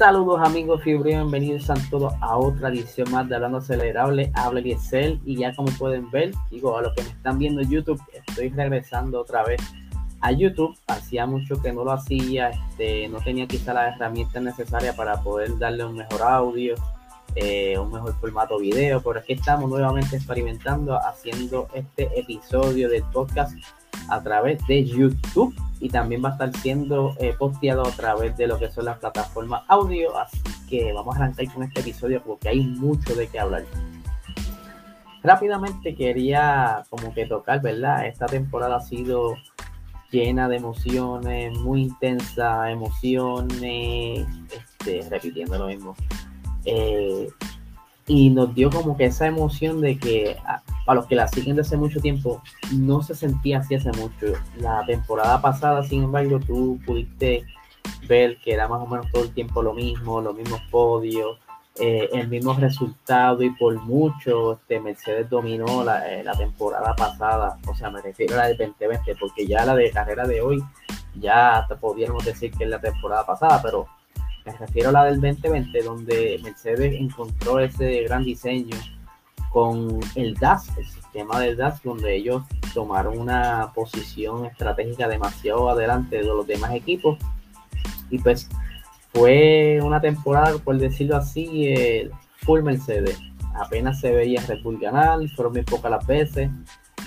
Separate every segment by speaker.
Speaker 1: Saludos amigos Fibri, bienvenidos a todos a otra edición más de Hablando Acelerable, habla Excel y ya como pueden ver, digo a los que me están viendo en YouTube, estoy regresando otra vez a YouTube, hacía mucho que no lo hacía, este, no tenía quizá las herramientas necesarias para poder darle un mejor audio, eh, un mejor formato video, pero aquí estamos nuevamente experimentando haciendo este episodio del podcast a través de YouTube y también va a estar siendo eh, posteado a través de lo que son las plataformas audio. Así que vamos a arrancar con este episodio porque hay mucho de qué hablar. Rápidamente quería como que tocar, ¿verdad? Esta temporada ha sido llena de emociones, muy intensa, emociones, este, repitiendo lo mismo. Eh, y nos dio como que esa emoción de que a, los que la siguen desde mucho tiempo no se sentía así hace mucho. La temporada pasada, sin embargo, tú pudiste ver que era más o menos todo el tiempo lo mismo, los mismos podios, eh, el mismo resultado y por mucho este, Mercedes dominó la, eh, temporada pasada, o sea, me refiero a la de 2020, porque ya la de carrera de hoy ya podríamos decir que es la temporada pasada, pero me refiero a la del 2020, donde Mercedes encontró ese gran diseño con el DAS, el sistema del DAS, donde ellos tomaron una posición estratégica demasiado adelante de los demás equipos. Y pues fue una temporada, por decirlo así, eh, full Mercedes. Apenas se veía Red Bull ganar, fueron muy pocas las veces.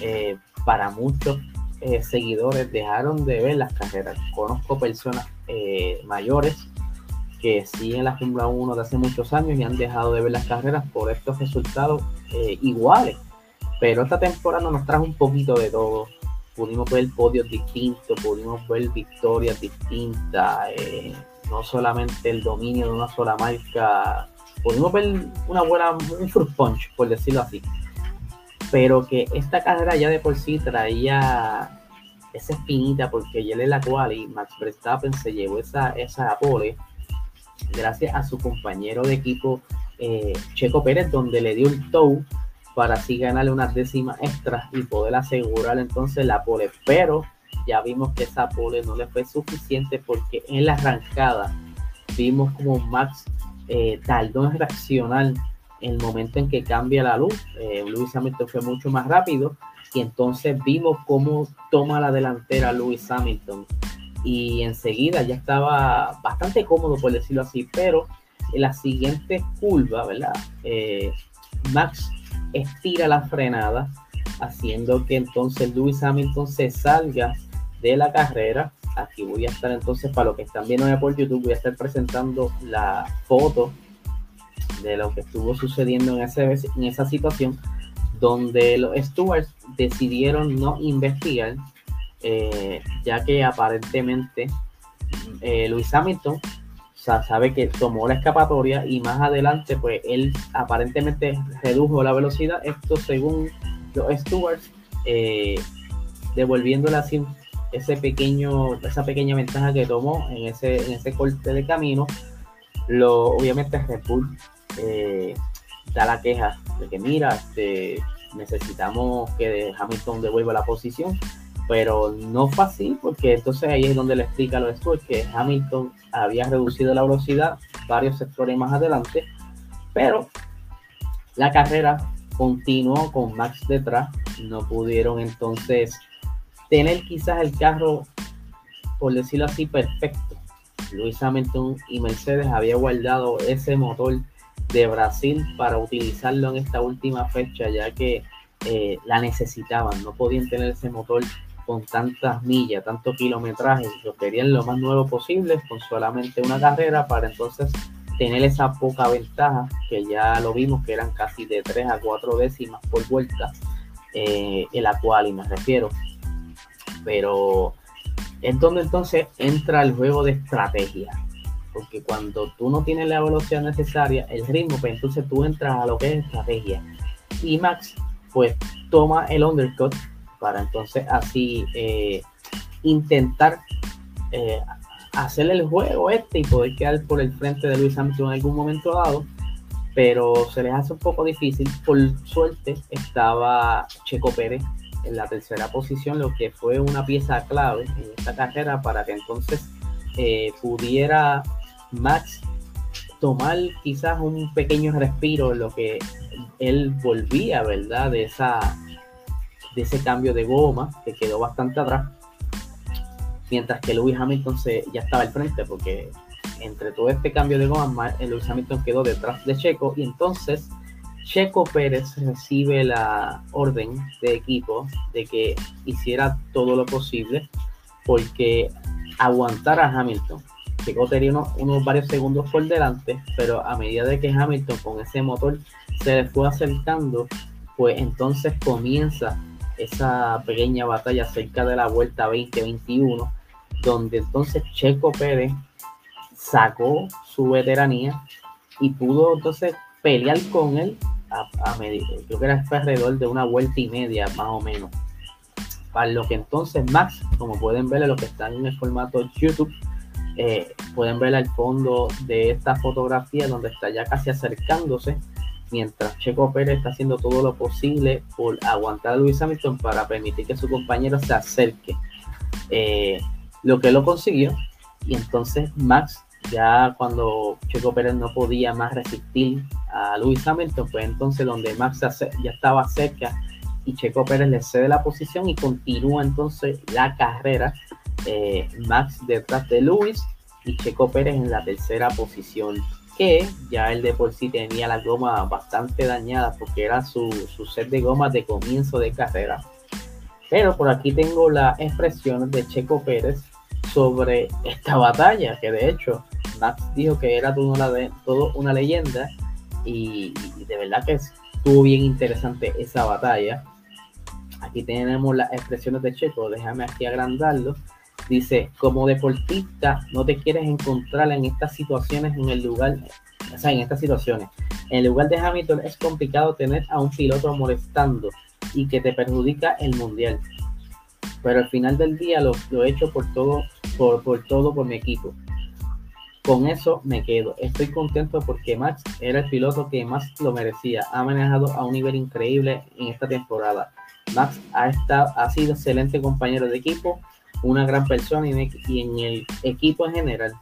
Speaker 1: Eh, para muchos eh, seguidores dejaron de ver las carreras. Conozco personas mayores que siguen la Fórmula 1 de hace muchos años y han dejado de ver las carreras por estos resultados eh, iguales. Pero esta temporada nos trajo un poquito de todo. Pudimos ver podios distintos, pudimos ver victorias distintas, eh, no solamente el dominio de una sola marca. Pudimos ver una buena, un fruit punch, por decirlo así. Pero que esta carrera ya de por sí traía esa espinita, porque ya en la cual y Max Verstappen se llevó esa, esa pole gracias a su compañero de equipo eh, Checo Pérez, donde le dio el tow para así ganarle unas décimas extras y poder asegurar entonces la pole. Pero ya vimos que esa pole no le fue suficiente porque en la arrancada vimos como Max eh, tardó en reaccionar el momento en que cambia la luz. Eh, Luis Hamilton fue mucho más rápido y entonces vimos cómo toma la delantera Luis Hamilton y enseguida ya estaba bastante cómodo, por decirlo así, pero en la siguiente curva, ¿verdad? Eh, Max estira la frenada, haciendo que entonces Lewis Hamilton se salga de la carrera. Aquí voy a estar entonces, para los que están viendo por YouTube, voy a estar presentando la foto de lo que estuvo sucediendo en, ese, en esa situación, donde los stewards decidieron no investigar eh, ya que aparentemente eh, Luis Hamilton sabe que tomó la escapatoria y más adelante pues él aparentemente redujo la velocidad, esto según los stewards, eh, devolviéndole así ese pequeño, esa pequeña ventaja que tomó en ese, en ese corte de camino. Lo, obviamente Red Bull da la queja de que mira, este, necesitamos que Hamilton devuelva la posición pero no fue así porque entonces ahí es donde le explica lo de que Hamilton había reducido la velocidad varios sectores más adelante, pero la carrera continuó con Max detrás, no pudieron entonces tener quizás el carro, por decirlo así, perfecto. Luis Hamilton y Mercedes había guardado ese motor de Brasil para utilizarlo en esta última fecha, ya que eh, la necesitaban, no podían tener ese motor con tantas millas, tanto kilometraje, lo querían lo más nuevo posible con solamente una carrera para entonces tener esa poca ventaja que ya lo vimos que eran casi de 3 a 4 décimas por vuelta eh, en la cual y me refiero. Pero es donde entonces entra el juego de estrategia porque cuando tú no tienes la velocidad necesaria el ritmo pues entonces tú entras a lo que es estrategia. Y Max pues toma el undercut para entonces así eh, intentar eh, hacerle el juego este y poder quedar por el frente de Luis Hamilton en algún momento dado, pero se les hace un poco difícil. Por suerte estaba Checo Pérez en la tercera posición, lo que fue una pieza clave en esta carrera para que entonces eh, pudiera Max tomar quizás un pequeño respiro en lo que él volvía, ¿verdad? De, esa, de ese cambio de goma que quedó bastante atrás. Mientras que Lewis Hamilton se, ya estaba al frente porque entre todo este cambio de goma, Lewis Hamilton quedó detrás de Checo y entonces Checo Pérez recibe la orden de equipo de que hiciera todo lo posible porque aguantara a Hamilton. Checo tenía unos, varios segundos por delante, pero a medida de que Hamilton con ese motor se le fue acercando, pues entonces comienza esa pequeña batalla cerca de la vuelta 2021, donde entonces Checo Pérez sacó su veteranía y pudo entonces pelear con él a, medir, creo que era alrededor de una vuelta y media más o menos. Para lo que entonces Max, como pueden ver, lo que están en el formato YouTube, eh, pueden ver al fondo de esta fotografía donde está ya casi acercándose, mientras Checo Pérez está haciendo todo lo posible por aguantar a Luis Hamilton para permitir que su compañero se acerque. Eh, lo que lo consiguió, y entonces Max ya cuando Checo Pérez no podía más resistir a Lewis Hamilton, pues entonces donde Max ya estaba cerca y Checo Pérez le cede la posición y continúa entonces la carrera. Eh, Max detrás de Lewis y Checo Pérez en la tercera posición, que ya él de por sí tenía la goma bastante dañada porque era su, su set de gomas de comienzo de carrera. Pero por aquí tengo la expresión de Checo Pérez sobre esta batalla, que de hecho Max dijo que era todo una, todo una leyenda y, de verdad que estuvo bien interesante esa batalla. Aquí tenemos las expresiones de Checo, déjame aquí agrandarlo. Dice, como deportista no te quieres encontrar en estas situaciones en el lugar, o sea, en estas situaciones. En lugar de Hamilton es complicado tener a un piloto molestando y que te perjudica el mundial. Pero al final del día lo, lo he hecho por todo, por, por todo por mi equipo con eso me quedo. Estoy contento porque Max era el piloto que más lo merecía. Ha manejado a un nivel increíble en esta temporada. Max ha, estado, ha sido excelente compañero de equipo, una gran persona y en el equipo en general.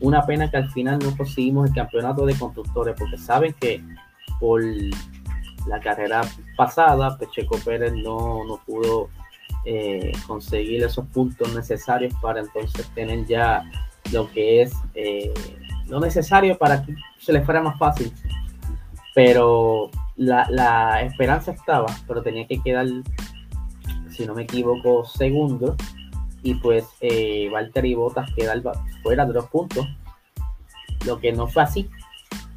Speaker 1: Una pena que al final no conseguimos el campeonato de constructores porque saben que por la carrera pasada, Pecheco Pérez no, no pudo eh, conseguir esos puntos necesarios para entonces tener ya lo que es eh, lo necesario para que se le fuera más fácil. Pero la, esperanza estaba, pero tenía que quedar, si no me equivoco, segundo. Y pues eh, Valtteri Bottas queda fuera de los puntos. Lo que no fue así,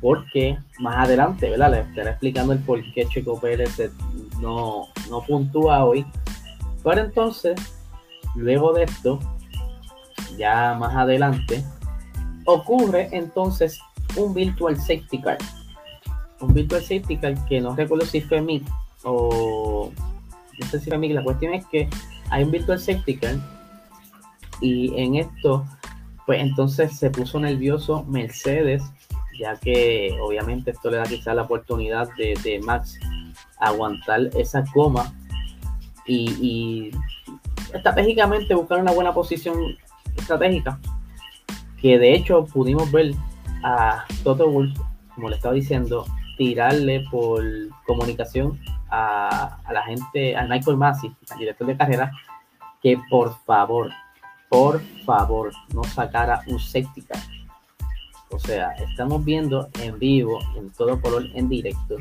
Speaker 1: porque más adelante, ¿verdad? Le estaré explicando el por qué Checo Pérez no, no puntúa hoy. Pero entonces, luego de esto, ya más adelante, ocurre entonces un Virtual Safety Car. Un Virtual Safety Car que no recuerdo si fue mí o no sé si fue mí. La cuestión es que hay un Virtual Safety Car y en esto, pues entonces se puso nervioso Mercedes, ya que obviamente esto le da quizá la oportunidad de, Max aguantar esa coma y, y estratégicamente buscar una buena posición estratégica, que de hecho pudimos ver a Toto Wolf, como le estaba diciendo, tirarle por comunicación a, la gente, a Michael Massey, al director de carrera, que por favor, por favor, no sacara un safety O sea, estamos viendo en vivo, en todo color, en directo,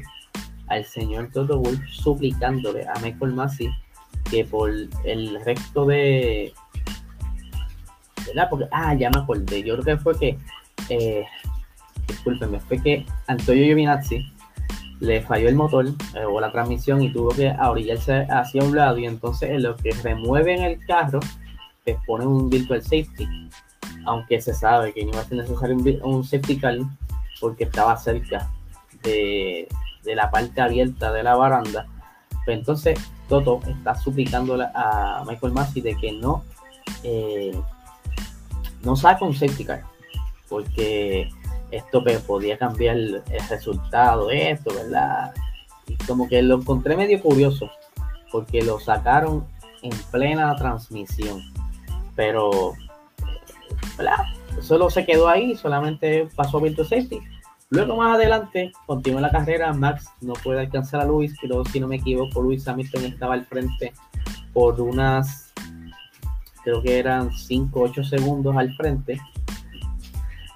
Speaker 1: al señor Toto Wolf suplicándole a Michael Massey que por el resto de, porque, ah, ya me acordé, yo creo que fue que, eh, fue que Antonio Giovinazzi le falló el motor eh, o la transmisión y tuvo que orillarse hacia un lado y entonces en lo que remueven el carro te pone un virtual safety aunque se sabe que no iba a ser necesario un, safety car porque estaba cerca de, la parte abierta de la baranda pues entonces Toto está suplicando a Michael Massey de que no eh, no saca un safety car, porque esto pues, podía cambiar el resultado de esto, ¿verdad? Y como que lo encontré medio curioso, porque lo sacaron en plena transmisión, pero, ¿verdad? Solo se quedó ahí, solamente pasó Virtual Safety. Luego más adelante, continúa la carrera, Max no puede alcanzar a Luis, pero si no me equivoco, Luis Hamilton estaba al frente por unas, creo que eran 5 8 segundos al frente.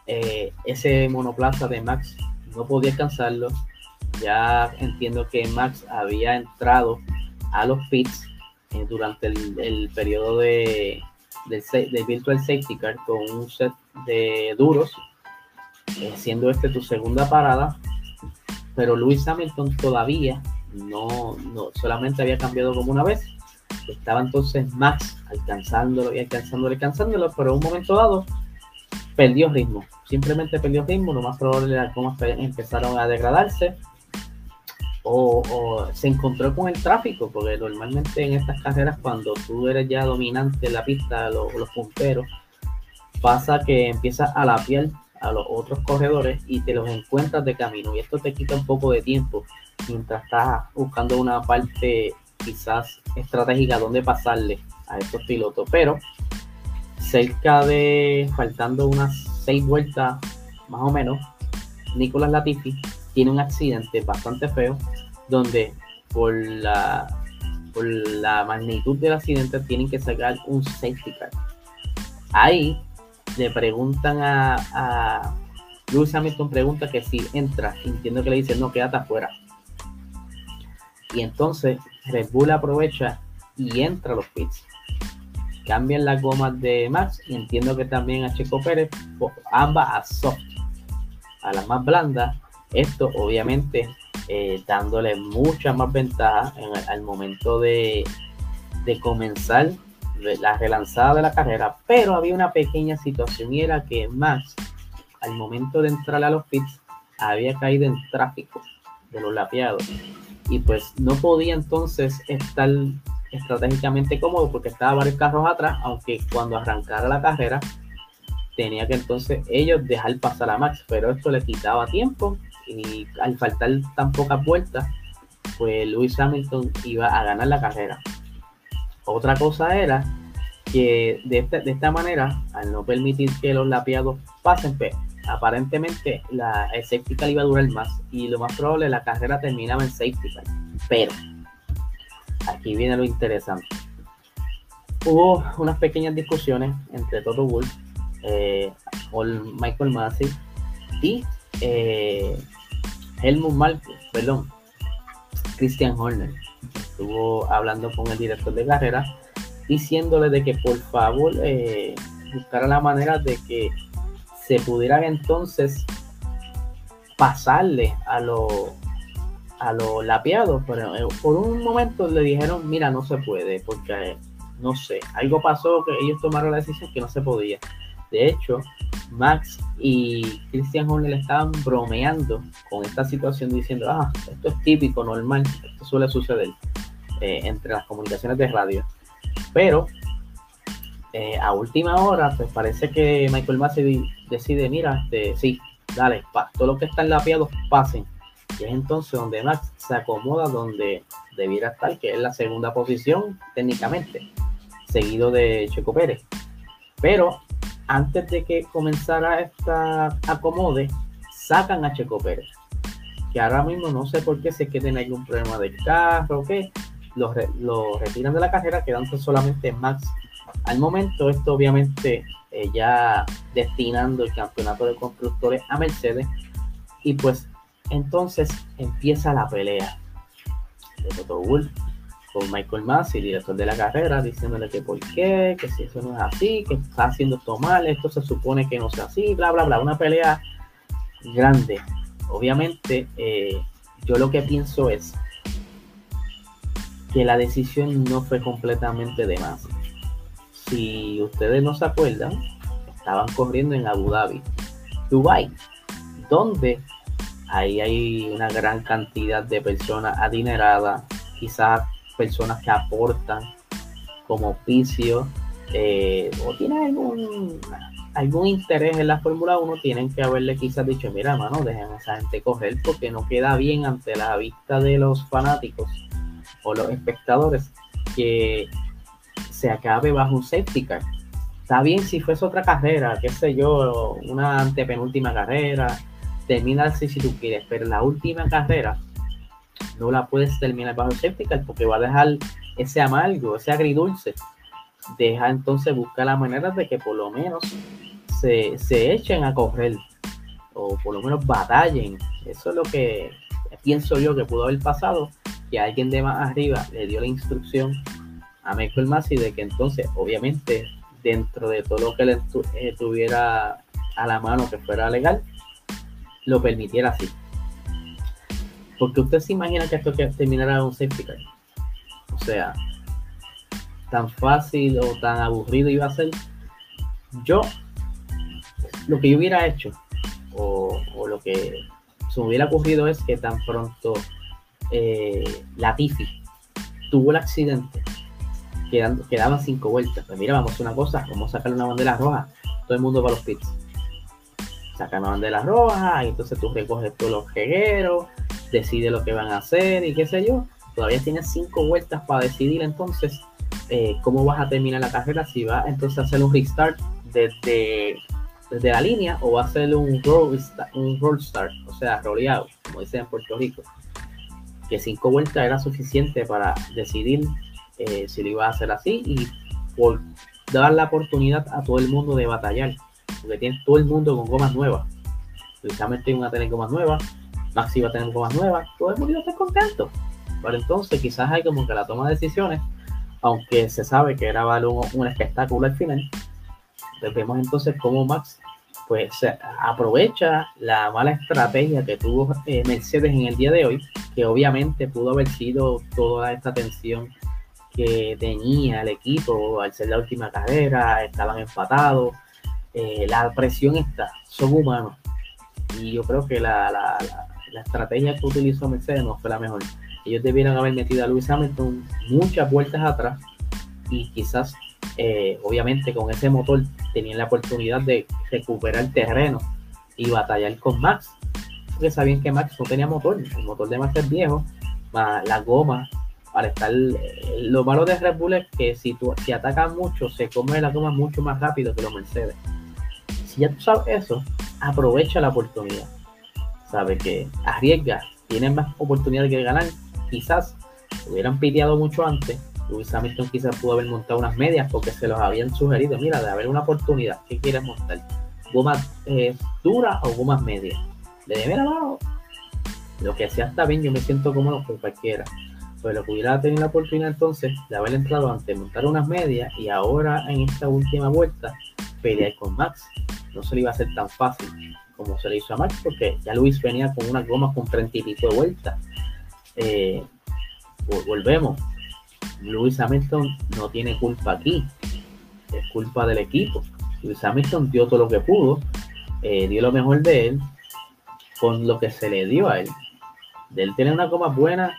Speaker 1: Eh, ese monoplaza de Max no podía alcanzarlo. Ya entiendo que Max había entrado a los pits eh, durante el, periodo de, del, Virtual Safety Car con un set de duros, eh, siendo este tu segunda parada. Pero Lewis Hamilton todavía no, no solamente había cambiado como una vez. Estaba entonces Max alcanzándolo y alcanzándolo y alcanzándolo, pero en un momento dado perdió ritmo. Simplemente perdió ritmo. Lo más probable era cómo empezaron a degradarse o, se encontró con el tráfico, porque normalmente en estas carreras cuando tú eres ya dominante en la pista, los, los punteros, pasa que empiezas a la piel a los otros corredores y te los encuentras de camino y esto te quita un poco de tiempo mientras estás buscando una parte quizás estratégica donde pasarle a estos pilotos, pero cerca de faltando unas seis vueltas más o menos, Nicolás Latifi tiene un accidente bastante feo donde por la, por la magnitud del accidente tienen que sacar un safety car. Ahí le preguntan a, a Lewis Hamilton pregunta que si entra, entiendo que le dice no, quédate afuera. Y entonces Red Bull aprovecha y entra a los pits. Cambian las gomas de Max y entiendo que también a Checo Pérez, ambas a soft, a las más blandas esto obviamente eh, dándole mucha más ventaja en al momento de, comenzar la relanzada de la carrera, pero había una pequeña situación y era que Max al momento de entrar a los pits había caído en tráfico de los lapeados. Y pues no podía entonces estar estratégicamente cómodo porque estaba varios carros atrás, aunque cuando arrancara la carrera tenía que entonces ellos dejar pasar a Max, pero esto le quitaba tiempo y al faltar tan pocas vueltas, pues Lewis Hamilton iba a ganar la carrera. Otra cosa era que de esta, de esta manera, al no permitir que los lapiados pasen, pues, aparentemente la, el safety car iba a durar más y lo más probable la carrera terminaba en safety car. Pero aquí viene lo interesante. Hubo unas pequeñas discusiones entre Toto Wolff, eh, Michael Massey y eh, Helmut Marko, perdón, Christian Horner, estuvo hablando con el director de carrera diciéndole de que por favor eh, buscara la manera de que se pudieran entonces pasarle a los a los lapiados, pero eh, por un momento le dijeron, mira, no se puede, porque no sé, algo pasó que ellos tomaron la decisión que no se podía. De hecho, Max y Christian Horner estaban bromeando con esta situación diciendo, ah, esto es típico, normal, esto suele suceder eh, entre las comunicaciones de radio. Pero eh, a última hora, pues parece que Michael Massey decide, mira, este, sí, dale, pa, todo lo que están lapeados pasen. Y es entonces donde Max se acomoda donde debiera estar, que es la segunda posición técnicamente, seguido de Checo Pérez. Pero antes de que comenzara esta acomode, sacan a Checo Pérez. Que ahora mismo no sé por qué, si es que tiene algún problema de carro o qué, lo, retiran de la carrera, quedando solamente Max. Al momento, esto obviamente eh, ya destinando el campeonato de constructores a Mercedes. Y pues entonces empieza la pelea de Toto Wolff con Michael Massey, director de la carrera, diciéndole que por qué, que si eso no es así, que está haciendo esto mal, esto se supone que no sea así, bla, bla, bla. Una pelea grande. Obviamente, eh, yo lo que pienso es que la decisión no fue completamente de Massey. Si ustedes no se acuerdan, estaban corriendo en Abu Dhabi, Dubai, donde ahí hay una gran cantidad de personas adineradas, quizás personas que aportan como oficio eh, o tienen algún, algún interés en la Fórmula 1, tienen que haberle quizás dicho, mira, mano, dejen a esa gente correr porque no queda bien ante la vista de los fanáticos o los espectadores que se acabe bajo un safety. Está bien si fuese otra carrera, qué sé yo, una antepenúltima carrera, termina así si tú quieres, pero la última carrera no la puedes terminar bajo car porque va a dejar ese amargo, ese agridulce. Deja entonces buscar la manera de que por lo menos se, se echen a correr o por lo menos batallen. Eso es lo que pienso yo que pudo haber pasado, que alguien de más arriba le dio la instrucción a Michael Massey de que entonces, obviamente, dentro de todo lo que le eh, tuviera a la mano que fuera legal, lo permitiera así. Porque usted se imagina que esto que terminara un safety car. O sea, tan fácil o tan aburrido iba a ser. Yo, lo que yo hubiera hecho, o, lo que se me hubiera ocurrido es que tan pronto eh, Latifi tuvo el accidente, quedando, quedaban cinco vueltas. Pues mira, vamos a una cosa, vamos a sacar una bandera roja, todo el mundo para los pits. Saca una bandera roja, y entonces tú recoges todos los regueros, decide lo que van a hacer y qué sé yo. Todavía tienes cinco vueltas para decidir entonces eh, cómo vas a terminar la carrera, si va entonces a hacer un restart desde, desde la línea o va a hacer un roll, un roll start, o sea, roleado, como dicen en Puerto Rico. Que cinco vueltas era suficiente para decidir eh, si lo iba a hacer así y por dar la oportunidad a todo el mundo de batallar, porque tiene todo el mundo con gomas nuevas. Precisamente iban a tener gomas nuevas, Maxi va a tener gomas nuevas, todo el mundo está contento. Pero entonces quizás hay como que la toma de decisiones, aunque se sabe que era un, un espectáculo al final, pues vemos entonces cómo Max pues aprovecha la mala estrategia que tuvo eh, Mercedes en el día de hoy, que obviamente pudo haber sido toda esta tensión que tenía el equipo al ser la última carrera, estaban empatados, eh, la presión está, son humanos. Y yo creo que la, la, la, estrategia que utilizó Mercedes no fue la mejor. Ellos debieron haber metido a Luis Hamilton muchas vueltas atrás y quizás, eh, obviamente, con ese motor tenían la oportunidad de recuperar terreno y batallar con Max. Porque sabían que Max no tenía motor, el motor de Max es viejo, la goma para estar. Eh, lo malo de Red Bull es que si, tú, si atacan mucho, se come la goma mucho más rápido que los Mercedes. Si ya tú sabes eso, aprovecha la oportunidad. Sabe que arriesga, tiene más oportunidad de ganar. Quizás hubieran piteado mucho antes. Luis Hamilton quizás pudo haber montado unas medias porque se los habían sugerido. Mira, de haber una oportunidad, ¿qué quieres montar? ¿Gomas eh, duras o gomas medias? Le la mano. Lo que sea está bien, yo me siento cómodo con cualquiera lo que hubiera tenido la oportunidad entonces de haber entrado antes, montar unas medias y ahora en esta última vuelta pelear con Max. No se le iba a hacer tan fácil como se le hizo a Max porque ya Luis venía con unas gomas con 30 y pico de vueltas. Eh, volvemos. Luis Hamilton no tiene culpa aquí, es culpa del equipo. Luis Hamilton dio todo lo que pudo, eh, dio lo mejor de él con lo que se le dio a él. De él tener una goma buena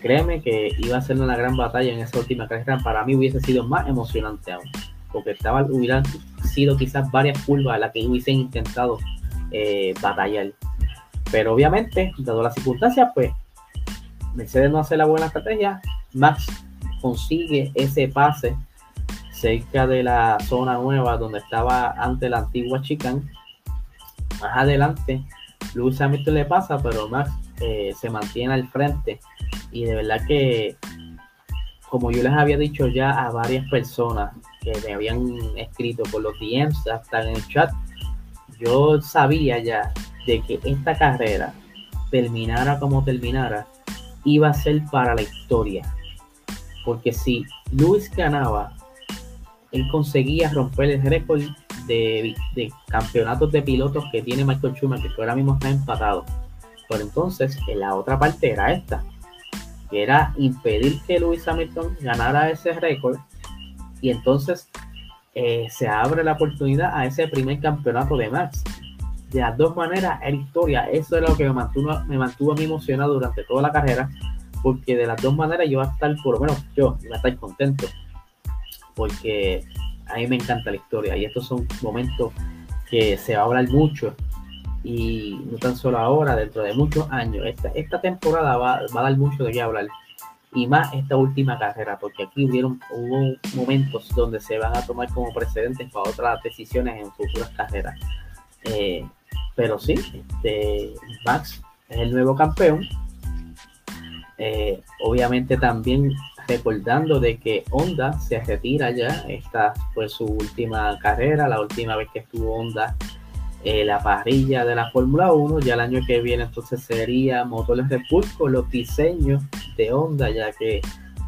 Speaker 1: créeme que iba a ser una gran batalla en esa última carrera. Para mí hubiese sido más emocionante aún, porque estaba, hubieran sido quizás varias curvas a las que hubiesen intentado eh. Pero obviamente, dado las circunstancias, pues Mercedes no hace la buena estrategia. Max consigue ese pase cerca de la zona nueva donde estaba ante la antigua chicane. Más adelante, Luis Hamilton le pasa, pero Max eh, se mantiene al frente y de verdad que, como yo les había dicho ya a varias personas que me habían escrito por los DMs, hasta en el chat, yo sabía ya de que esta carrera, terminara como terminara, iba a ser para la historia. Porque si Luis ganaba, él conseguía romper el récord de, campeonatos de pilotos que tiene Michael Schumacher, que ahora mismo está empatado. Pero entonces, en la otra parte era esta que era impedir que Lewis Hamilton ganara ese récord y entonces eh, se abre la oportunidad a ese primer campeonato de Max. De las dos maneras, era historia. Eso es lo que me mantuvo, me mantuvo a mí emocionado durante toda la carrera, porque de las dos maneras yo iba a estar, por lo menos yo, iba a estar contento, porque a mí me encanta la historia y estos son momentos que se va a hablar mucho y no tan solo ahora, dentro de muchos años. Esta, esta temporada va, va, a dar mucho de qué hablar y más esta última carrera, porque aquí hubieron, hubo momentos donde se van a tomar como precedentes para otras decisiones en futuras carreras. Eh, pero sí, este, Max es el nuevo campeón. Eh, obviamente también recordando de que Honda se retira ya, esta fue su última carrera, la última vez que estuvo Honda en la parrilla de la Fórmula 1, ya el año que viene entonces sería motores con los diseños de Honda, ya que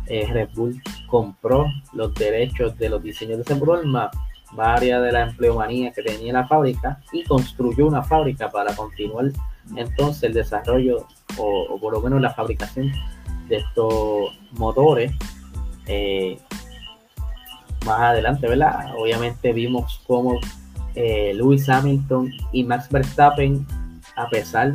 Speaker 1: eh, Red Bull compró los derechos de los diseños de ese varias de las empleomanías que tenía la fábrica y construyó una fábrica para continuar entonces el desarrollo o, por lo menos la fabricación de estos motores eh, más adelante, ¿verdad? Obviamente vimos cómo eh, Lewis Hamilton y Max Verstappen, a pesar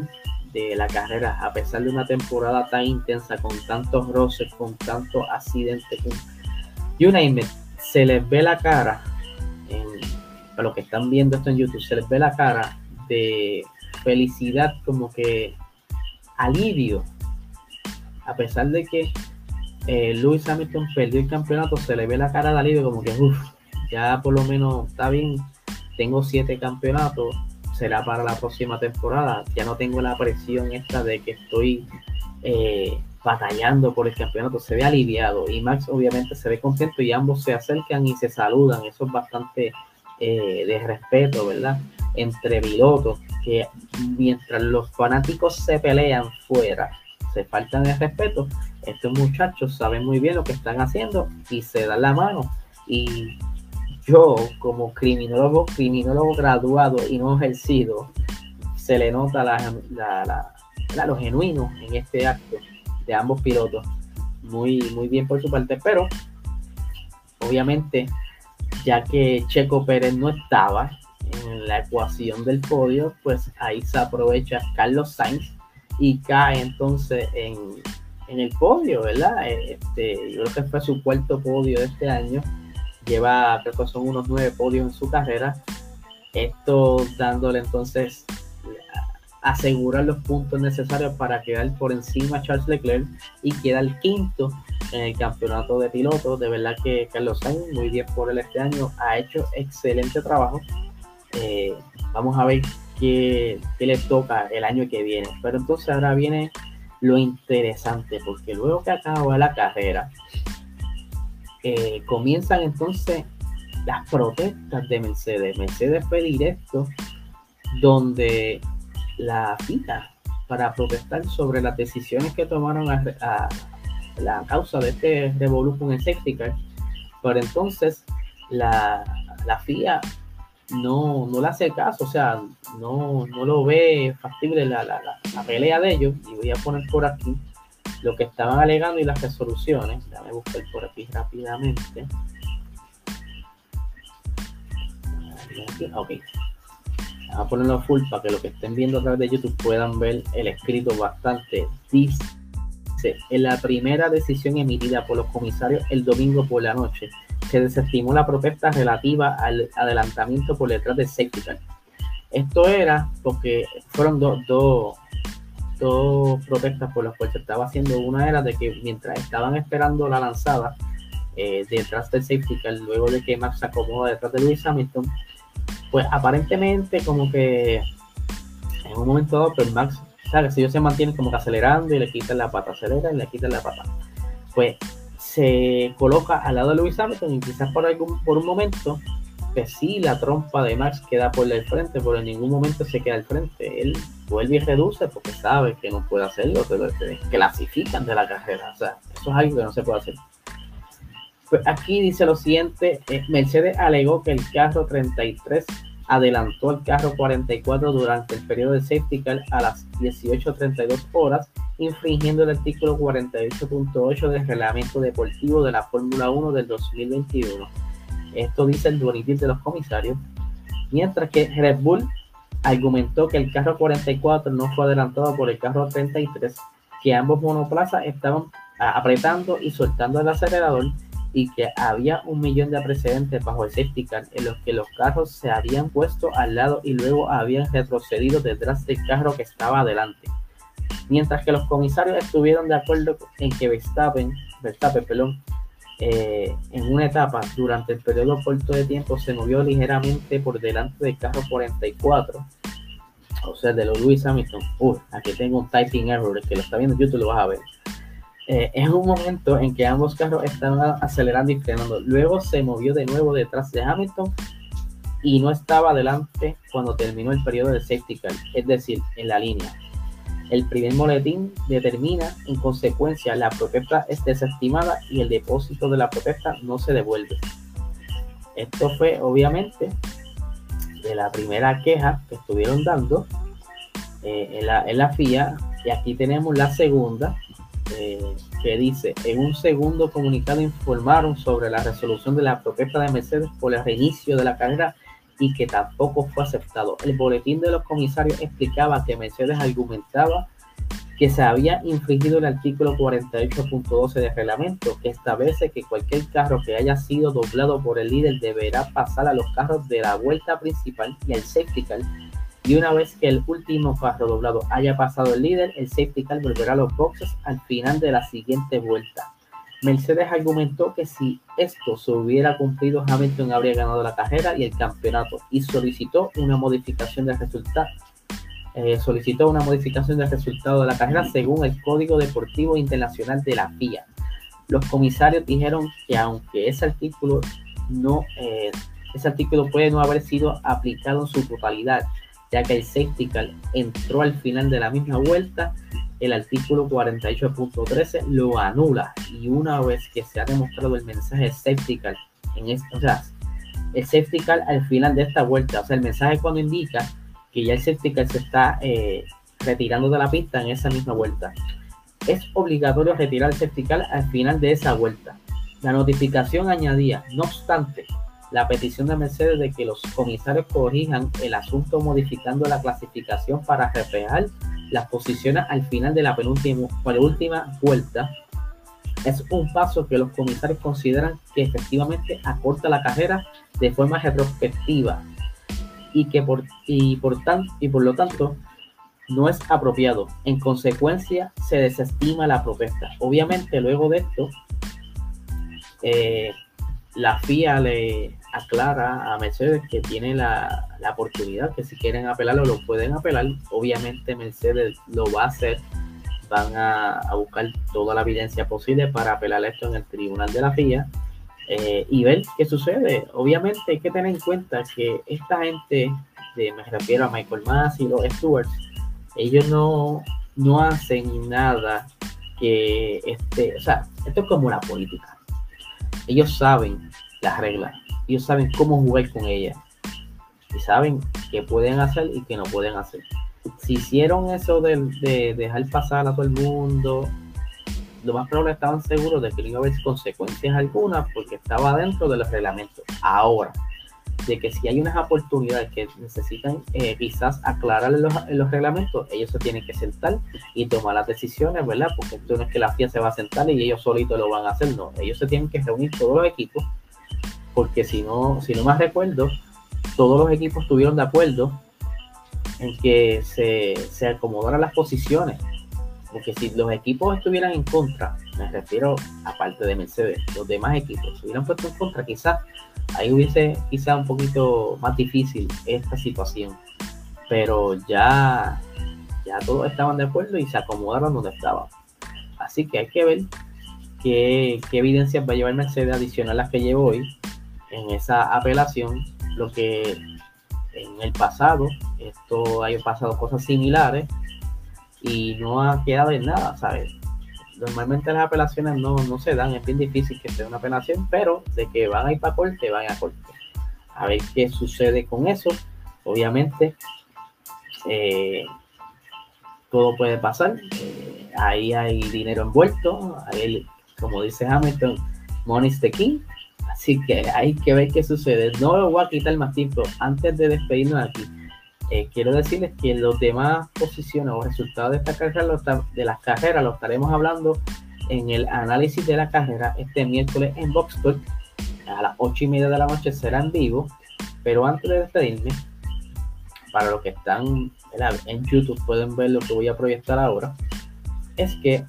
Speaker 1: de la carrera, a pesar de una temporada tan intensa, con tantos roces, con tantos accidentes, y una se les ve la cara para los que están viendo esto en YouTube, se les ve la cara de felicidad, como que alivio, a pesar de que eh, Lewis Hamilton perdió el campeonato, se le ve la cara de alivio, como que, uff, ya por lo menos está bien, tengo siete campeonatos, será para la próxima temporada, ya no tengo la presión esta de que estoy eh, batallando por el campeonato, se ve aliviado y Max obviamente se ve contento y ambos se acercan y se saludan, eso es bastante eh, de respeto, ¿verdad? Entre pilotos, que mientras los fanáticos se pelean fuera, se faltan de respeto, estos muchachos saben muy bien lo que están haciendo y se dan la mano. Y yo, como criminólogo, criminólogo graduado y no ejercido, se le nota la, la, lo genuino en este acto de ambos pilotos. Muy, muy bien por su parte, pero obviamente ya que Checo Pérez no estaba en la ecuación del podio, pues ahí se aprovecha Carlos Sainz y cae entonces en, el podio, ¿verdad? Este, yo creo que fue su cuarto podio de este año, lleva, creo que son unos nueve podios en su carrera, esto dándole entonces asegurar los puntos necesarios para quedar por encima a Charles Leclerc y quedar quinto en el campeonato de pilotos. De verdad que Carlos Sainz, muy bien por él este año, ha hecho excelente trabajo. Eh, vamos a ver qué, qué le toca el año que viene. Pero entonces ahora viene lo interesante, porque luego que acaba la carrera, eh, comienzan entonces las protestas de Mercedes. Mercedes fue directo donde la FIA para protestar sobre las decisiones que tomaron a, la causa de este revolución safety Pero entonces la, la FIA no, no le hace caso, o sea, no, no lo ve factible la, la, la, pelea de ellos. Y voy a poner por aquí lo que estaban alegando y las resoluciones. Déjame buscar por aquí rápidamente. Ok. Vamos a ponerlo full para que lo que estén viendo a través de YouTube puedan ver el escrito bastante. Dice, en la primera decisión emitida por los comisarios el domingo por la noche, se desestimó la protesta relativa al adelantamiento por detrás de safety Esto era porque fueron dos, dos, protestas por las cuales estaba haciendo. Una era de que mientras estaban esperando la lanzada eh, detrás del safety car, luego de que Max se acomoda detrás de Lewis Hamilton, pues aparentemente como que en un momento dado, pues Max, ¿sabes? Si ellos se mantienen como que acelerando y le quitan la pata, acelera y le quitan la pata. Pues se coloca al lado de Lewis Hamilton y quizás por, algún, por un momento, que sí, la trompa de Max queda por el frente, pero en ningún momento se queda al frente. Él vuelve y reduce porque sabe que no puede hacerlo, pero se clasifican de la carrera. O sea, eso es algo que no se puede hacer. Pues aquí dice lo siguiente, eh, Mercedes alegó que el carro 33 adelantó al carro 44 durante el periodo de safety car a las 18.32 horas, infringiendo el artículo 48.8 del reglamento deportivo de la Fórmula 1 del 2021. Esto dice el boletín de los comisarios, mientras que Red Bull argumentó que el carro 44 no fue adelantado por el carro 33, que ambos monoplazas estaban apretando y soltando el acelerador y que había un millón de precedentes bajo el safety en los que los carros se habían puesto al lado y luego habían retrocedido detrás del carro que estaba adelante. Mientras que los comisarios estuvieron de acuerdo en que Verstappen, Verstappen perdón, eh, en una etapa durante el periodo corto de tiempo se movió ligeramente por delante del carro 44. o sea, de los Lewis Hamilton, aquí tengo un typing error, que lo está viendo en YouTube lo vas a ver. Eh, es un momento en que ambos carros estaban acelerando y frenando. Luego se movió de nuevo detrás de Hamilton y no estaba adelante cuando terminó el periodo de safety car, es decir, en la línea. El primer boletín determina, en consecuencia, la protesta es desestimada y el depósito de la protesta no se devuelve. Esto fue, obviamente, de la primera queja que estuvieron dando eh, en, la, en, la, FIA. Y aquí tenemos la segunda, eh, que dice, en un segundo comunicado informaron sobre la resolución de la protesta de Mercedes por el reinicio de la carrera y que tampoco fue aceptado. El boletín de los comisarios explicaba que Mercedes argumentaba que se había infringido el artículo 48.12 del reglamento, que establece que cualquier carro que haya sido doblado por el líder deberá pasar a los carros de la vuelta principal y el safety. Y una vez que el último carro doblado haya pasado el líder, el safety volverá a los boxes al final de la siguiente vuelta. Mercedes argumentó que si esto se hubiera cumplido, Hamilton habría ganado la carrera y el campeonato y solicitó una modificación del resultado. Eh, solicitó una modificación del resultado de la carrera según el Código Deportivo Internacional de la FIA. Los comisarios dijeron que aunque ese artículo no, eh, ese artículo puede no haber sido aplicado en su totalidad, ya que el safety entró al final de la misma vuelta, el artículo 48.13 lo anula y una vez que se ha demostrado el mensaje safety en esto, o el safety al final de esta vuelta, o sea, el mensaje cuando indica que ya el safety se está eh, retirando de la pista en esa misma vuelta. Es obligatorio retirar el safety al final de esa vuelta. La notificación añadía, no obstante, la petición de Mercedes de que los comisarios corrijan el asunto modificando la clasificación para reflejar las posiciones al final de la penúltima, última vuelta es un paso que los comisarios consideran que efectivamente acorta la carrera de forma retrospectiva y que por, y por, tan, y por lo tanto no es apropiado. En consecuencia, se desestima la protesta. Obviamente, luego de esto, eh, la FIA le aclara a Mercedes que tiene la, oportunidad, que si quieren apelarlo, lo pueden apelar. Obviamente Mercedes lo va a hacer. Van a, buscar toda la evidencia posible para apelar esto en el tribunal de la FIA eh, y ver qué sucede. Obviamente hay que tener en cuenta que esta gente, de, me refiero a Michael Mass y los Stewards, ellos no, no hacen nada que este, o sea, esto es como la política. Ellos saben las reglas, ellos saben cómo jugar con ellas y saben qué pueden hacer y qué no pueden hacer. Si hicieron eso de, dejar pasar a todo el mundo, lo más probable estaban seguros de que no iba a haber consecuencias algunas porque estaba dentro de los reglamentos. Ahora, de que si hay unas oportunidades que necesitan eh, quizás aclarar los, los, reglamentos, ellos se tienen que sentar y tomar las decisiones, ¿verdad? Porque esto no es que la FIA se va a sentar y ellos solitos lo van a hacer, no. Ellos se tienen que reunir todos los equipos porque si no, si no más recuerdo, todos los equipos estuvieron de acuerdo en que se, se acomodaran las posiciones. Porque si los equipos estuvieran en contra, me refiero aparte de Mercedes, los demás equipos se hubieran puesto en contra, quizás ahí hubiese quizás un poquito más difícil esta situación. Pero ya, ya todos estaban de acuerdo y se acomodaron donde estaban. Así que hay que ver qué, qué evidencias va a llevar Mercedes adicional a las que llevo hoy en esa apelación, lo que en el pasado, esto ha pasado cosas similares y no ha quedado en nada, ¿sabes? Normalmente las apelaciones no, no se dan, es bien difícil que sea una apelación, pero de que van a ir para corte, van a corte. A ver qué sucede con eso. Obviamente, eh, todo puede pasar. Eh, ahí hay dinero envuelto. Ahí, como dice Hamilton, money's the king. Así que hay que ver qué sucede. No lo voy a quitar más tiempo. Antes de despedirnos de aquí, eh, quiero decirles que los demás posiciones o resultados de esta carrera, de las carreras, lo estaremos hablando en el análisis de la carrera este miércoles en Boxport a las 8 y media de la noche será en vivo. Pero antes de despedirme, para los que están en YouTube pueden ver lo que voy a proyectar ahora. Es que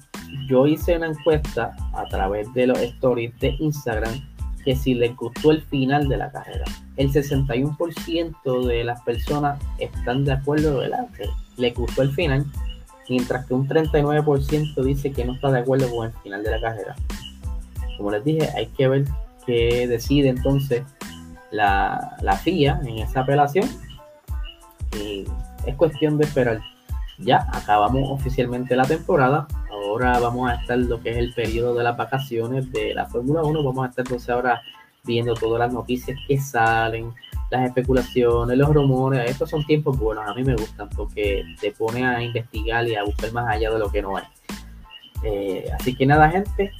Speaker 1: yo hice una encuesta a través de los stories de Instagram que si les gustó el final de la carrera. El 61% de las personas están de acuerdo, ¿verdad? Que les gustó el final, mientras que un 39% dice que no está de acuerdo con el final de la carrera. Como les dije, hay que ver qué decide entonces la, la FIA en esa apelación. Y es cuestión de esperar. Ya acabamos oficialmente la temporada. Ahora vamos a estar lo que es el periodo de las vacaciones de la Fórmula 1. Vamos a estar entonces ahora viendo todas las noticias que salen, las especulaciones, los rumores. Estos son tiempos buenos, a mí me gustan porque te pone a investigar y a buscar más allá de lo que no hay. Eh, así que nada, gente,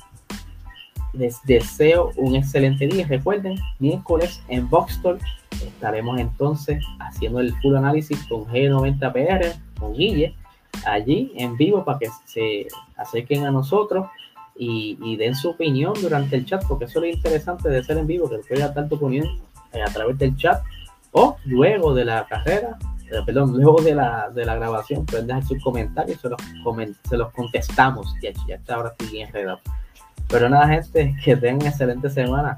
Speaker 1: les deseo un excelente día. Recuerden, miércoles en Boxstore estaremos entonces haciendo el full análisis con G90PR, con Guille, allí en vivo para que se acerquen a nosotros y, den su opinión durante el chat, porque eso es lo interesante de ser en vivo, que pueda dar tu opinión eh, a través del chat o luego de la carrera, eh, perdón, luego de la, de la grabación, pueden dejar sus comentarios, se los, se los contestamos. Ya, ya está ahora estoy bien enredado. Pero nada, gente, que tengan excelente semana.